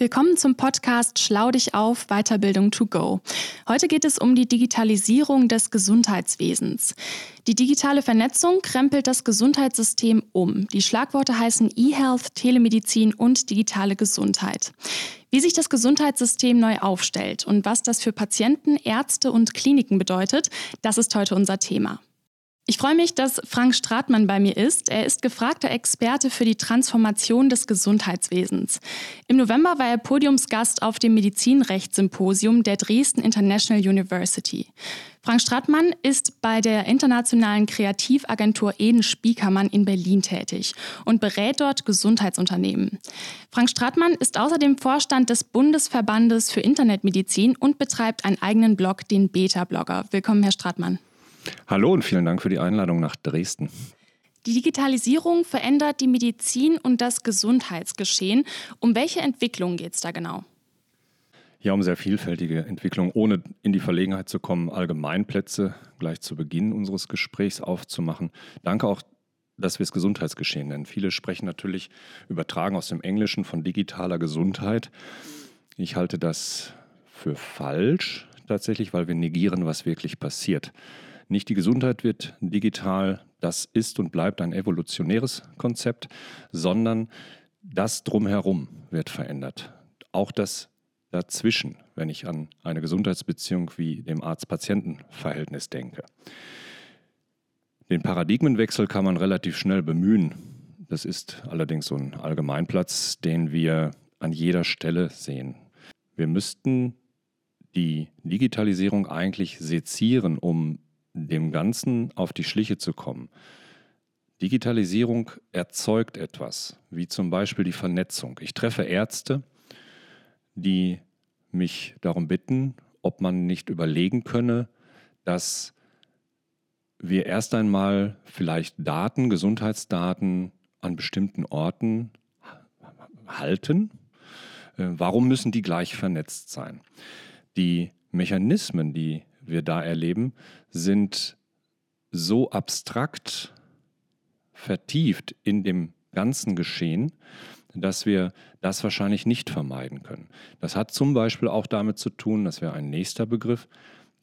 Willkommen zum Podcast Schlau dich auf Weiterbildung to go. Heute geht es um die Digitalisierung des Gesundheitswesens. Die digitale Vernetzung krempelt das Gesundheitssystem um. Die Schlagworte heißen E-Health, Telemedizin und digitale Gesundheit. Wie sich das Gesundheitssystem neu aufstellt und was das für Patienten, Ärzte und Kliniken bedeutet, das ist heute unser Thema. Ich freue mich, dass Frank Stratmann bei mir ist. Er ist gefragter Experte für die Transformation des Gesundheitswesens. Im November war er Podiumsgast auf dem Medizinrechtssymposium der Dresden International University. Frank Stratmann ist bei der internationalen Kreativagentur Eden Spiekermann in Berlin tätig und berät dort Gesundheitsunternehmen. Frank Stratmann ist außerdem Vorstand des Bundesverbandes für Internetmedizin und betreibt einen eigenen Blog, den Beta-Blogger. Willkommen, Herr Stratmann. Hallo und vielen Dank für die Einladung nach Dresden. Die Digitalisierung verändert die Medizin und das Gesundheitsgeschehen. Um welche Entwicklung geht es da genau? Ja, um sehr vielfältige Entwicklung, ohne in die Verlegenheit zu kommen, Allgemeinplätze gleich zu Beginn unseres Gesprächs aufzumachen. Danke auch, dass wir es Gesundheitsgeschehen nennen. Viele sprechen natürlich übertragen aus dem Englischen von digitaler Gesundheit. Ich halte das für falsch tatsächlich, weil wir negieren, was wirklich passiert. Nicht die Gesundheit wird digital, das ist und bleibt ein evolutionäres Konzept, sondern das drumherum wird verändert. Auch das dazwischen, wenn ich an eine Gesundheitsbeziehung wie dem Arzt-Patienten-Verhältnis denke. Den Paradigmenwechsel kann man relativ schnell bemühen. Das ist allerdings so ein Allgemeinplatz, den wir an jeder Stelle sehen. Wir müssten die Digitalisierung eigentlich sezieren, um dem Ganzen auf die Schliche zu kommen. Digitalisierung erzeugt etwas, wie zum Beispiel die Vernetzung. Ich treffe Ärzte, die mich darum bitten, ob man nicht überlegen könne, dass wir erst einmal vielleicht Daten, Gesundheitsdaten an bestimmten Orten halten. Äh, warum müssen die gleich vernetzt sein? Die Mechanismen, die wir da erleben, sind so abstrakt vertieft in dem ganzen Geschehen, dass wir das wahrscheinlich nicht vermeiden können. Das hat zum Beispiel auch damit zu tun, das wäre ein nächster Begriff,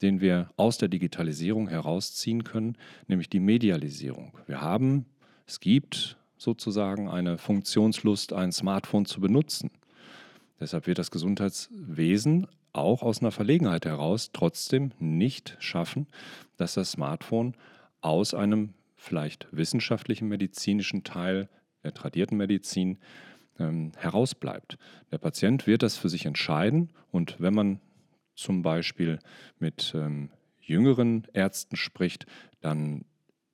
den wir aus der Digitalisierung herausziehen können, nämlich die Medialisierung. Wir haben, es gibt sozusagen eine Funktionslust, ein Smartphone zu benutzen. Deshalb wird das Gesundheitswesen auch aus einer Verlegenheit heraus trotzdem nicht schaffen, dass das Smartphone aus einem vielleicht wissenschaftlichen medizinischen Teil der tradierten Medizin ähm, herausbleibt. Der Patient wird das für sich entscheiden und wenn man zum Beispiel mit ähm, jüngeren Ärzten spricht, dann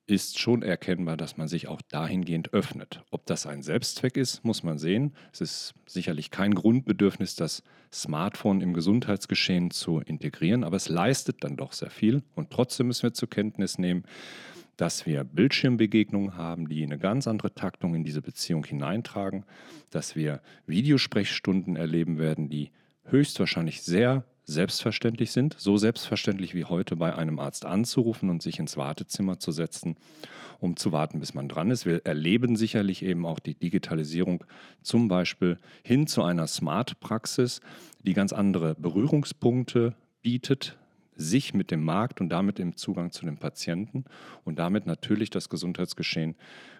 ist schon erkennbar, dass man sich auch dahingehend öffnet. Ob das ein Selbstzweck ist, muss man sehen. Es ist sicherlich kein Grundbedürfnis, das Smartphone im Gesundheitsgeschehen zu integrieren, aber es leistet dann doch sehr viel. Und trotzdem müssen wir zur Kenntnis nehmen, dass wir Bildschirmbegegnungen haben, die eine ganz andere Taktung in diese Beziehung hineintragen, dass wir Videosprechstunden erleben werden, die höchstwahrscheinlich sehr selbstverständlich sind, so selbstverständlich wie heute bei einem Arzt anzurufen und sich ins Wartezimmer zu setzen, um zu warten, bis man dran ist. Wir erleben sicherlich eben auch die Digitalisierung zum Beispiel hin zu einer Smart-Praxis, die ganz andere Berührungspunkte bietet, sich mit dem Markt und damit im Zugang zu den Patienten und damit natürlich das Gesundheitsgeschehen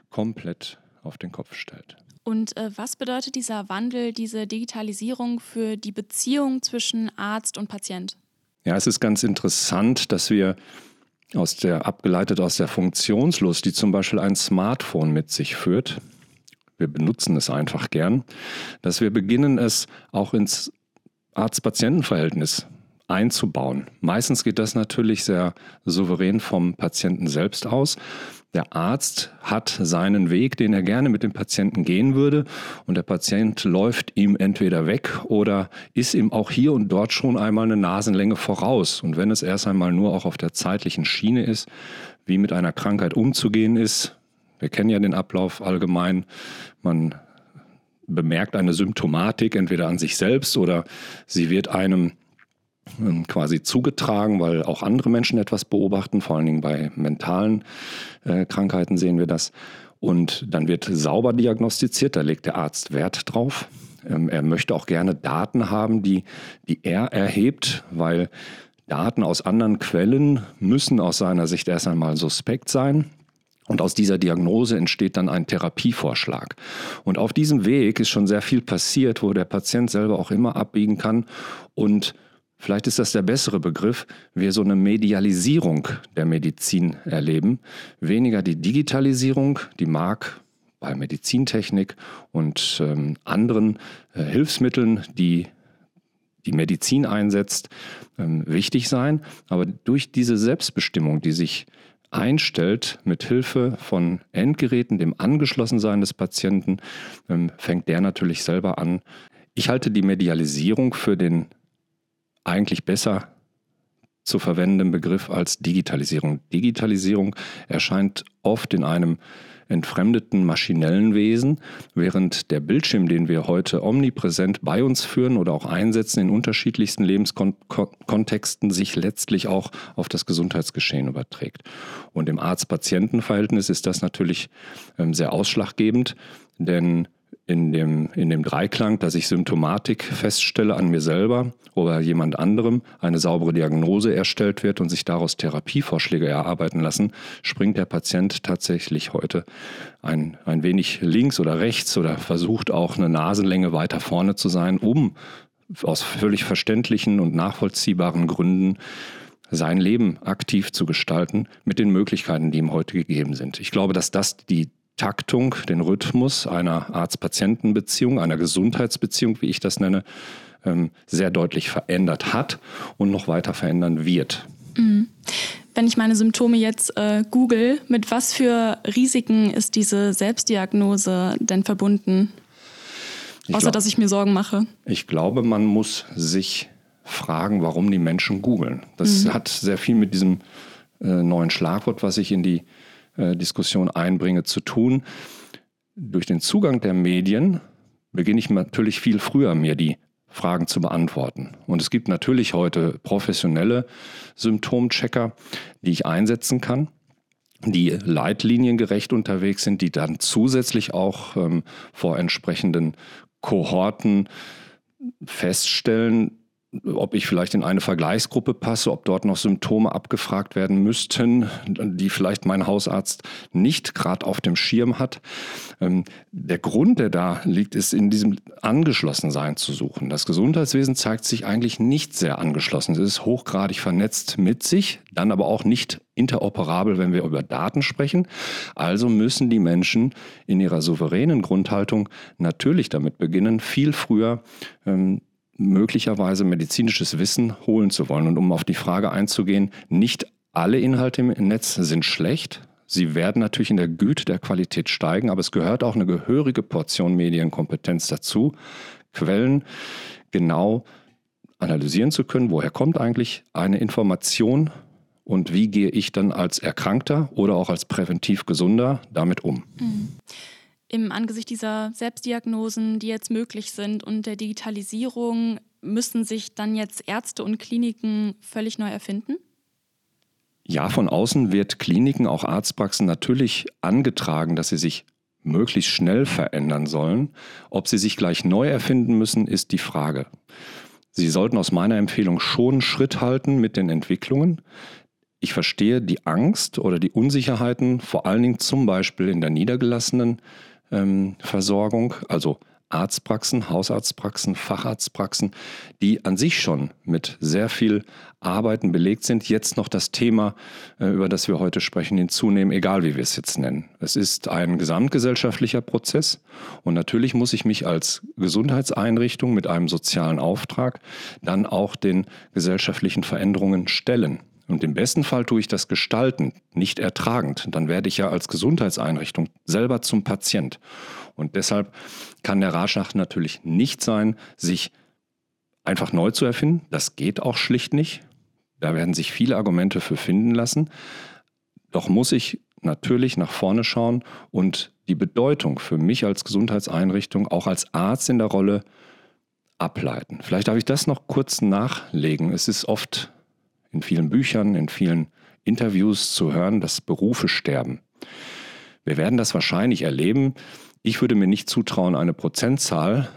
komplett auf den Kopf stellt. Und äh, was bedeutet dieser Wandel, diese Digitalisierung für die Beziehung zwischen Arzt und Patient? Ja, es ist ganz interessant, dass wir aus der, abgeleitet aus der Funktionslust, die zum Beispiel ein Smartphone mit sich führt, wir benutzen es einfach gern, dass wir beginnen, es auch ins Arzt-Patienten-Verhältnis einzubauen. Meistens geht das natürlich sehr souverän vom Patienten selbst aus. Der Arzt hat seinen Weg, den er gerne mit dem Patienten gehen würde und der Patient läuft ihm entweder weg oder ist ihm auch hier und dort schon einmal eine Nasenlänge voraus. Und wenn es erst einmal nur auch auf der zeitlichen Schiene ist, wie mit einer Krankheit umzugehen ist, wir kennen ja den Ablauf allgemein, man bemerkt eine Symptomatik entweder an sich selbst oder sie wird einem quasi zugetragen, weil auch andere Menschen etwas beobachten, vor allen Dingen bei mentalen äh, Krankheiten sehen wir das. Und dann wird sauber diagnostiziert, da legt der Arzt Wert drauf. Ähm, er möchte auch gerne Daten haben, die, die er erhebt, weil Daten aus anderen Quellen müssen aus seiner Sicht erst einmal suspekt sein. Und aus dieser Diagnose entsteht dann ein Therapievorschlag. Und auf diesem Weg ist schon sehr viel passiert, wo der Patient selber auch immer abbiegen kann. Und vielleicht ist das der bessere Begriff, wir so eine Medialisierung der Medizin erleben. Weniger die Digitalisierung, die mag bei Medizintechnik und ähm, anderen äh, Hilfsmitteln, die die Medizin einsetzt, ähm, wichtig sein. Aber durch diese Selbstbestimmung, die sich einstellt mit Hilfe von Endgeräten, dem Angeschlossensein des Patienten, ähm, fängt der natürlich selber an. Ich halte die Medialisierung für den eigentlich besser zu verwendenden Begriff als Digitalisierung. Digitalisierung erscheint oft in einem entfremdeten maschinellen Wesen, während der Bildschirm, den wir heute omnipräsent bei uns führen oder auch einsetzen in unterschiedlichsten Lebenskontexten, sich letztlich auch auf das Gesundheitsgeschehen überträgt. Und im Arzt-Patienten-Verhältnis ist das natürlich ähm, sehr ausschlaggebend, denn in dem, in dem Dreiklang, dass ich Symptomatik feststelle an mir selber oder jemand anderem, eine saubere Diagnose erstellt wird und sich daraus Therapievorschläge erarbeiten lassen, springt der Patient tatsächlich heute ein, ein wenig links oder rechts oder versucht auch eine Nasenlänge weiter vorne zu sein, um aus völlig verständlichen und nachvollziehbaren Gründen sein Leben aktiv zu gestalten mit den Möglichkeiten, die ihm heute gegeben sind. Ich glaube, dass das die Taktung, den Rhythmus einer Arzt-Patienten-Beziehung, einer Gesundheitsbeziehung, wie ich das nenne, ähm, sehr deutlich verändert hat und noch weiter verändern wird. Mhm. Wenn ich meine Symptome jetzt äh, google, mit was für Risiken ist diese Selbstdiagnose denn verbunden? Ich Außer glaub, dass ich mir Sorgen mache. Ich glaube, man muss sich fragen, warum die Menschen googeln. Das mhm. hat sehr viel mit diesem äh, neuen Schlagwort, was ich in die äh, Diskussion einbringe, zu tun. Durch den Zugang der Medien beginne ich natürlich viel früher, mir die Fragen zu beantworten. Und es gibt natürlich heute professionelle Symptomchecker, die ich einsetzen kann, die leitliniengerecht unterwegs sind, die dann zusätzlich auch ähm, vor entsprechenden Kohorten feststellen, ob ich vielleicht in eine Vergleichsgruppe passe, ob dort noch Symptome abgefragt werden müssten, die vielleicht mein Hausarzt nicht gerade auf dem Schirm hat. Ähm, der Grund, der da liegt, ist in diesem Angeschlossensein zu suchen. Das Gesundheitswesen zeigt sich eigentlich nicht sehr angeschlossen. Es ist hochgradig vernetzt mit sich, dann aber auch nicht interoperabel, wenn wir über Daten sprechen. Also müssen die Menschen in ihrer souveränen Grundhaltung natürlich damit beginnen, viel früher ähm, möglicherweise medizinisches Wissen holen zu wollen. Und um auf die Frage einzugehen, nicht alle Inhalte im Netz sind schlecht. Sie werden natürlich in der Güte der Qualität steigen, aber es gehört auch eine gehörige Portion Medienkompetenz dazu, Quellen genau analysieren zu können, woher kommt eigentlich eine Information und wie gehe ich dann als Erkrankter oder auch als präventiv Gesunder damit um. Mhm im Angesicht dieser Selbstdiagnosen, die jetzt möglich sind und der Digitalisierung, müssen sich dann jetzt Ärzte und Kliniken völlig neu erfinden? Ja, von außen wird Kliniken, auch Arztpraxen natürlich angetragen, dass sie sich möglichst schnell verändern sollen. Ob sie sich gleich neu erfinden müssen, ist die Frage. Sie sollten aus meiner Empfehlung schon Schritt halten mit den Entwicklungen. Ich verstehe die Angst oder die Unsicherheiten, vor allen Dingen zum Beispiel in der niedergelassenen ähm, Versorgung, also Arztpraxen, Hausarztpraxen, Facharztpraxen, die an sich schon mit sehr viel Arbeiten belegt sind, jetzt noch das Thema, äh, über das wir heute sprechen, hinzunehmen, egal wie wir es jetzt nennen. Es ist ein gesamtgesellschaftlicher Prozess und natürlich muss ich mich als Gesundheitseinrichtung mit einem sozialen Auftrag dann auch den gesellschaftlichen Veränderungen stellen. Und im besten Fall tue ich das gestaltend, nicht ertragend. Dann werde ich ja als Gesundheitseinrichtung selber zum Patient. Und deshalb kann der Ratschlag natürlich nicht sein, sich einfach neu zu erfinden. Das geht auch schlicht nicht. Da werden sich viele Argumente für finden lassen. Doch muss ich natürlich nach vorne schauen und die Bedeutung für mich als Gesundheitseinrichtung, auch als Arzt in der Rolle, ableiten. Vielleicht darf ich das noch kurz nachlegen. Es ist oft in vielen Büchern, in vielen Interviews zu hören, dass Berufe sterben. Wir werden das wahrscheinlich erleben. Ich würde mir nicht zutrauen, eine Prozentzahl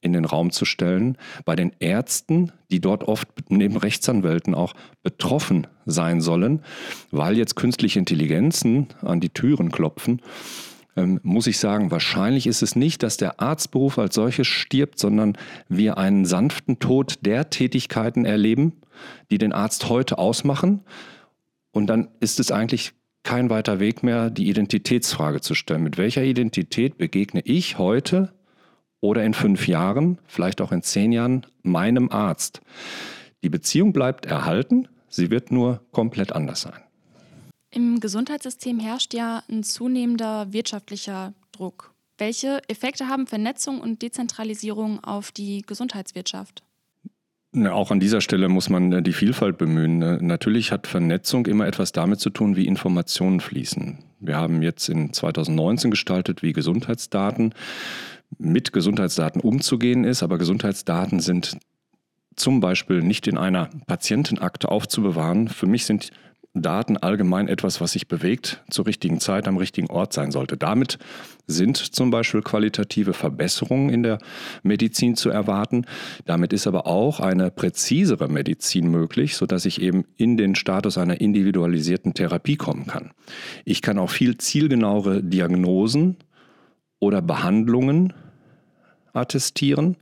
in den Raum zu stellen, bei den Ärzten, die dort oft neben Rechtsanwälten auch betroffen sein sollen, weil jetzt künstliche Intelligenzen an die Türen klopfen, ähm, muss ich sagen, wahrscheinlich ist es nicht, dass der Arztberuf als solches stirbt, sondern wir einen sanften Tod der Tätigkeiten erleben, die den Arzt heute ausmachen. Und dann ist es eigentlich kein weiter Weg mehr, die Identitätsfrage zu stellen. Mit welcher Identität begegne ich heute oder in fünf Jahren, vielleicht auch in zehn Jahren, meinem Arzt? Die Beziehung bleibt erhalten, sie wird nur komplett anders sein. Im Gesundheitssystem herrscht ja ein zunehmender wirtschaftlicher Druck. Welche Effekte haben Vernetzung und Dezentralisierung auf die Gesundheitswirtschaft? Auch an dieser Stelle muss man äh, die Vielfalt bemühen. Äh, natürlich hat Vernetzung immer etwas damit zu tun, wie Informationen fließen. Wir haben jetzt in 2019 gestaltet, wie Gesundheitsdaten mit Gesundheitsdaten umzugehen ist, aber Gesundheitsdaten sind zum Beispiel nicht in einer Patientenakte aufzubewahren. Für mich sind Daten allgemein etwas, was sich bewegt, zur richtigen Zeit am richtigen Ort sein sollte. Damit sind zum Beispiel qualitative Verbesserungen in der Medizin zu erwarten. Damit ist aber auch eine präzisere Medizin möglich, sodass ich eben in den Status einer individualisierten Therapie kommen kann. Ich kann auch viel zielgenauere Diagnosen oder Behandlungen attestieren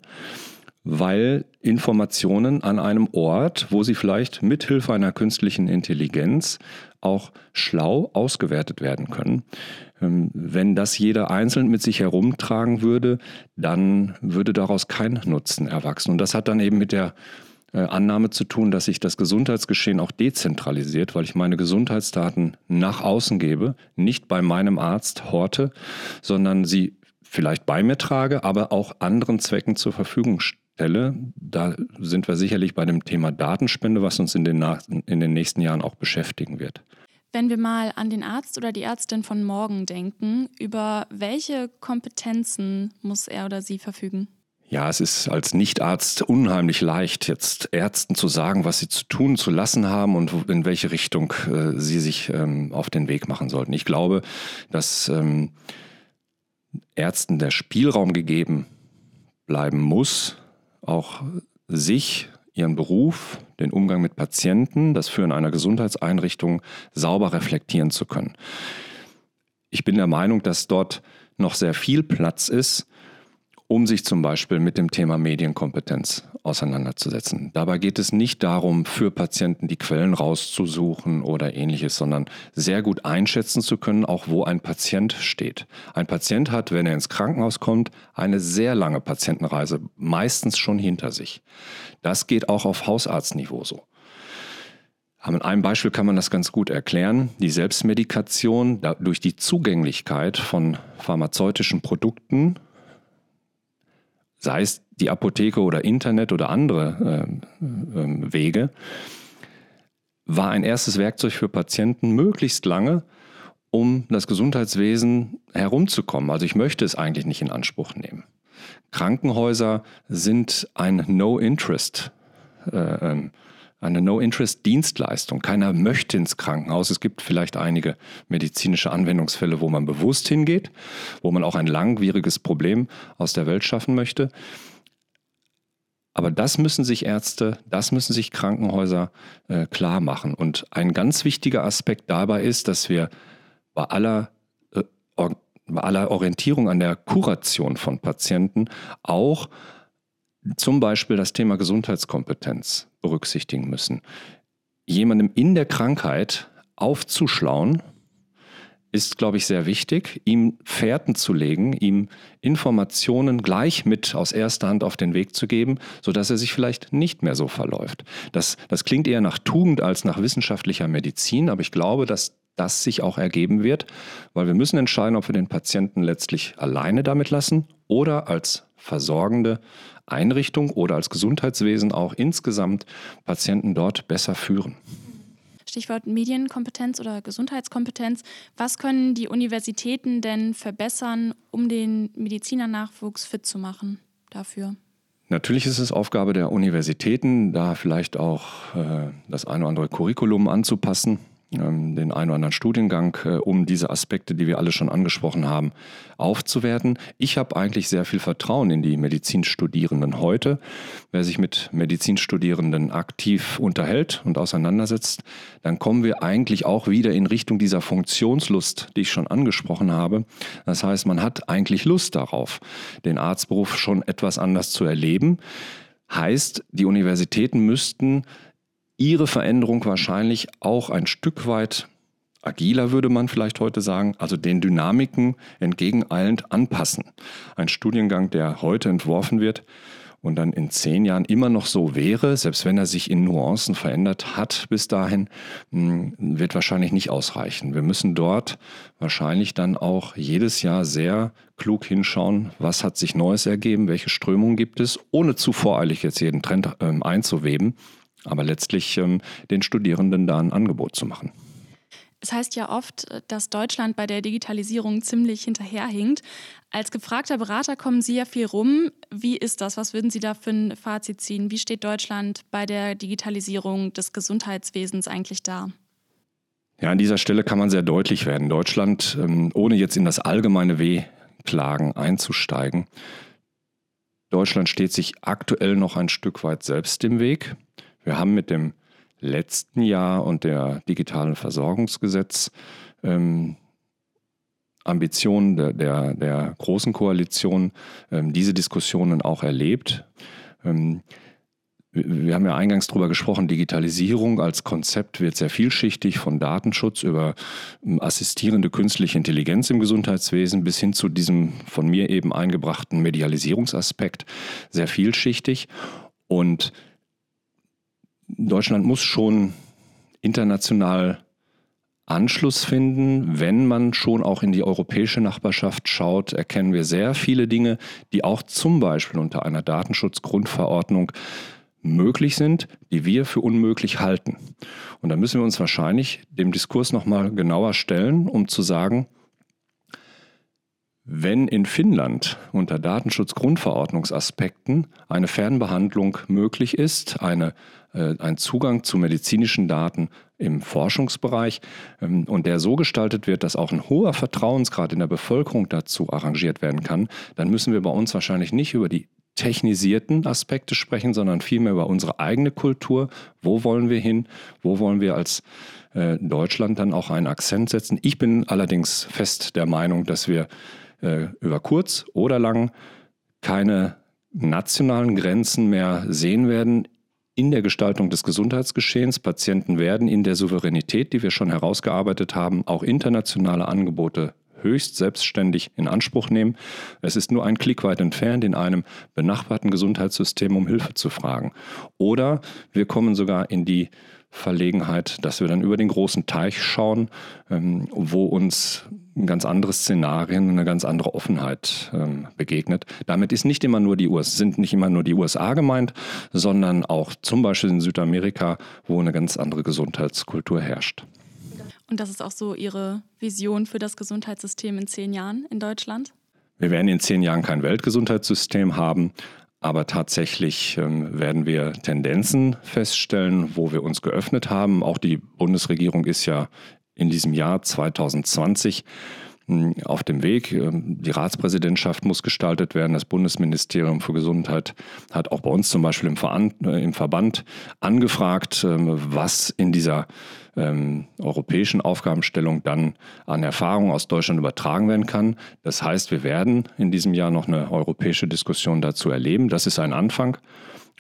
weil Informationen an einem Ort, wo sie vielleicht mithilfe einer künstlichen Intelligenz auch schlau ausgewertet werden können. Ähm, wenn das jeder einzeln mit sich herumtragen würde, dann würde daraus kein Nutzen erwachsen. Und das hat dann eben mit der äh, Annahme zu tun, dass sich das Gesundheitsgeschehen auch dezentralisiert, weil ich meine Gesundheitsdaten nach außen gebe, nicht bei meinem Arzt horte, sondern sie vielleicht bei mir trage, aber auch anderen Zwecken zur Verfügung stelle Stelle. Da sind wir sicherlich bei dem Thema Datenspende, was uns in den, in den nächsten Jahren auch beschäftigen wird. Wenn wir mal an den Arzt oder die Ärztin von morgen denken, über welche Kompetenzen muss er oder sie verfügen? Ja, es ist als Nichtarzt unheimlich leicht, jetzt Ärzten zu sagen, was sie zu tun, zu lassen haben und in welche Richtung äh, sie sich ähm, auf den Weg machen sollten. Ich glaube, dass ähm, Ärzten der Spielraum gegeben bleiben muss, auch sich, ihren Beruf, den Umgang mit Patienten, das Führen einer Gesundheitseinrichtung sauber reflektieren zu können. Ich bin der Meinung, dass dort noch sehr viel Platz ist, um sich zum Beispiel mit dem Thema Medienkompetenz auseinanderzusetzen. Dabei geht es nicht darum, für Patienten die Quellen rauszusuchen oder ähnliches, sondern sehr gut einschätzen zu können, auch wo ein Patient steht. Ein Patient hat, wenn er ins Krankenhaus kommt, eine sehr lange Patientenreise, meistens schon hinter sich. Das geht auch auf Hausarztniveau so. An einem Beispiel kann man das ganz gut erklären. Die Selbstmedikation durch die Zugänglichkeit von pharmazeutischen Produkten sei es die Apotheke oder Internet oder andere äh, äh, Wege, war ein erstes Werkzeug für Patienten möglichst lange, um das Gesundheitswesen herumzukommen. Also ich möchte es eigentlich nicht in Anspruch nehmen. Krankenhäuser sind ein No-Interest. Äh, ähm, eine No-Interest-Dienstleistung. Keiner möchte ins Krankenhaus. Es gibt vielleicht einige medizinische Anwendungsfälle, wo man bewusst hingeht, wo man auch ein langwieriges Problem aus der Welt schaffen möchte. Aber das müssen sich Ärzte, das müssen sich Krankenhäuser äh, klar machen. Und ein ganz wichtiger Aspekt dabei ist, dass wir bei aller, äh, bei aller Orientierung an der Kuration von Patienten auch zum Beispiel das Thema Gesundheitskompetenz berücksichtigen müssen. Jemandem in der Krankheit aufzuschlauen, ist, glaube ich, sehr wichtig, ihm Fährten zu legen, ihm Informationen gleich mit aus erster Hand auf den Weg zu geben, sodass er sich vielleicht nicht mehr so verläuft. Das, das klingt eher nach Tugend als nach wissenschaftlicher Medizin, aber ich glaube, dass das sich auch ergeben wird, weil wir müssen entscheiden, ob wir den Patienten letztlich alleine damit lassen oder als versorgende Einrichtung oder als Gesundheitswesen auch insgesamt Patienten dort besser führen. Stichwort Medienkompetenz oder Gesundheitskompetenz. Was können die Universitäten denn verbessern, um den Medizinernachwuchs fit zu machen dafür? Natürlich ist es Aufgabe der Universitäten, da vielleicht auch äh, das eine oder andere Curriculum anzupassen. Ähm, den einen oder anderen Studiengang, äh, um diese Aspekte, die wir alle schon angesprochen haben, aufzuwerten. Ich habe eigentlich sehr viel Vertrauen in die Medizinstudierenden heute. Wer sich mit Medizinstudierenden aktiv unterhält und auseinandersetzt, dann kommen wir eigentlich auch wieder in Richtung dieser Funktionslust, die ich schon angesprochen habe. Das heißt, man hat eigentlich Lust darauf, den Arztberuf schon etwas anders zu erleben. Heißt, die Universitäten müssten ihre Veränderung wahrscheinlich auch ein Stück weit agiler, würde man vielleicht heute sagen, also den Dynamiken entgegeneilend anpassen. Ein Studiengang, der heute entworfen wird und dann in zehn Jahren immer noch so wäre, selbst wenn er sich in Nuancen verändert hat bis dahin, hm, wird wahrscheinlich nicht ausreichen. Wir müssen dort wahrscheinlich dann auch jedes Jahr sehr klug hinschauen, was hat sich Neues ergeben, welche Strömungen gibt es, ohne zu voreilig jetzt jeden Trend ähm, einzuweben aber letztlich ähm, den Studierenden da ein Angebot zu machen. Es heißt ja oft, dass Deutschland bei der Digitalisierung ziemlich hinterherhinkt. Als gefragter Berater kommen Sie ja viel rum. Wie ist das? Was würden Sie da für ein Fazit ziehen? Wie steht Deutschland bei der Digitalisierung des Gesundheitswesens eigentlich da? Ja, an dieser Stelle kann man sehr deutlich werden. Deutschland, ähm, ohne jetzt in das allgemeine Wehklagen einzusteigen, Deutschland steht sich aktuell noch ein Stück weit selbst im Weg. Wir haben mit dem letzten Jahr und der digitalen Versorgungsgesetz ähm, Ambitionen der, der, der, großen Koalition ähm, diese Diskussionen auch erlebt. Ähm, wir haben ja eingangs darüber gesprochen, Digitalisierung als Konzept wird sehr vielschichtig, von Datenschutz über ähm, assistierende künstliche Intelligenz im Gesundheitswesen bis hin zu diesem von mir eben eingebrachten Medialisierungsaspekt sehr vielschichtig. Und Deutschland muss schon international Anschluss finden. Wenn man schon auch in die europäische Nachbarschaft schaut, erkennen wir sehr viele Dinge, die auch zum Beispiel unter einer Datenschutzgrundverordnung möglich sind, die wir für unmöglich halten. Und da müssen wir uns wahrscheinlich dem Diskurs nochmal genauer stellen, um zu sagen, wenn in Finnland unter Datenschutzgrundverordnungsaspekten eine Fernbehandlung möglich ist, eine, äh, ein Zugang zu medizinischen Daten im Forschungsbereich ähm, und der so gestaltet wird, dass auch ein hoher Vertrauensgrad in der Bevölkerung dazu arrangiert werden kann, dann müssen wir bei uns wahrscheinlich nicht über die technisierten Aspekte sprechen, sondern vielmehr über unsere eigene Kultur. Wo wollen wir hin? Wo wollen wir als äh, Deutschland dann auch einen Akzent setzen? Ich bin allerdings fest der Meinung, dass wir äh, über kurz oder lang keine nationalen Grenzen mehr sehen werden in der Gestaltung des Gesundheitsgeschehens. Patienten werden in der Souveränität, die wir schon herausgearbeitet haben, auch internationale Angebote höchst selbstständig in Anspruch nehmen. Es ist nur ein Klick weit entfernt, in einem benachbarten Gesundheitssystem um Hilfe zu fragen. Oder wir kommen sogar in die Verlegenheit, dass wir dann über den großen Teich schauen, ähm, wo uns ganz andere Szenarien, eine ganz andere Offenheit ähm, begegnet. Damit ist nicht immer nur die US, sind nicht immer nur die USA gemeint, sondern auch zum Beispiel in Südamerika, wo eine ganz andere Gesundheitskultur herrscht. Und das ist auch so Ihre Vision für das Gesundheitssystem in zehn Jahren in Deutschland? Wir werden in zehn Jahren kein Weltgesundheitssystem haben, aber tatsächlich ähm, werden wir Tendenzen feststellen, wo wir uns geöffnet haben. Auch die Bundesregierung ist ja in diesem Jahr 2020 hm, auf dem Weg. Ähm, die Ratspräsidentschaft muss gestaltet werden. Das Bundesministerium für Gesundheit hat auch bei uns zum Beispiel im, Veran äh, im Verband angefragt, ähm, was in dieser ähm, europäischen Aufgabenstellung dann an Erfahrung aus Deutschland übertragen werden kann. Das heißt, wir werden in diesem Jahr noch eine europäische Diskussion dazu erleben. Das ist ein Anfang.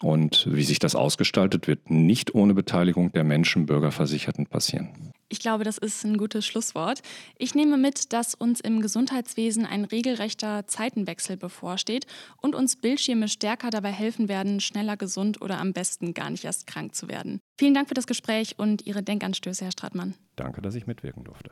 Und wie sich das ausgestaltet, wird nicht ohne Beteiligung der Menschen, Bürgerversicherten passieren. Ich glaube, das ist ein gutes Schlusswort. Ich nehme mit, dass uns im Gesundheitswesen ein regelrechter Zeitenwechsel bevorsteht und uns Bildschirme stärker dabei helfen werden, schneller gesund oder am besten gar nicht erst krank zu werden. Vielen Dank für das Gespräch und Ihre Denkanstöße, Herr Stratmann. Danke, dass ich mitwirken durfte.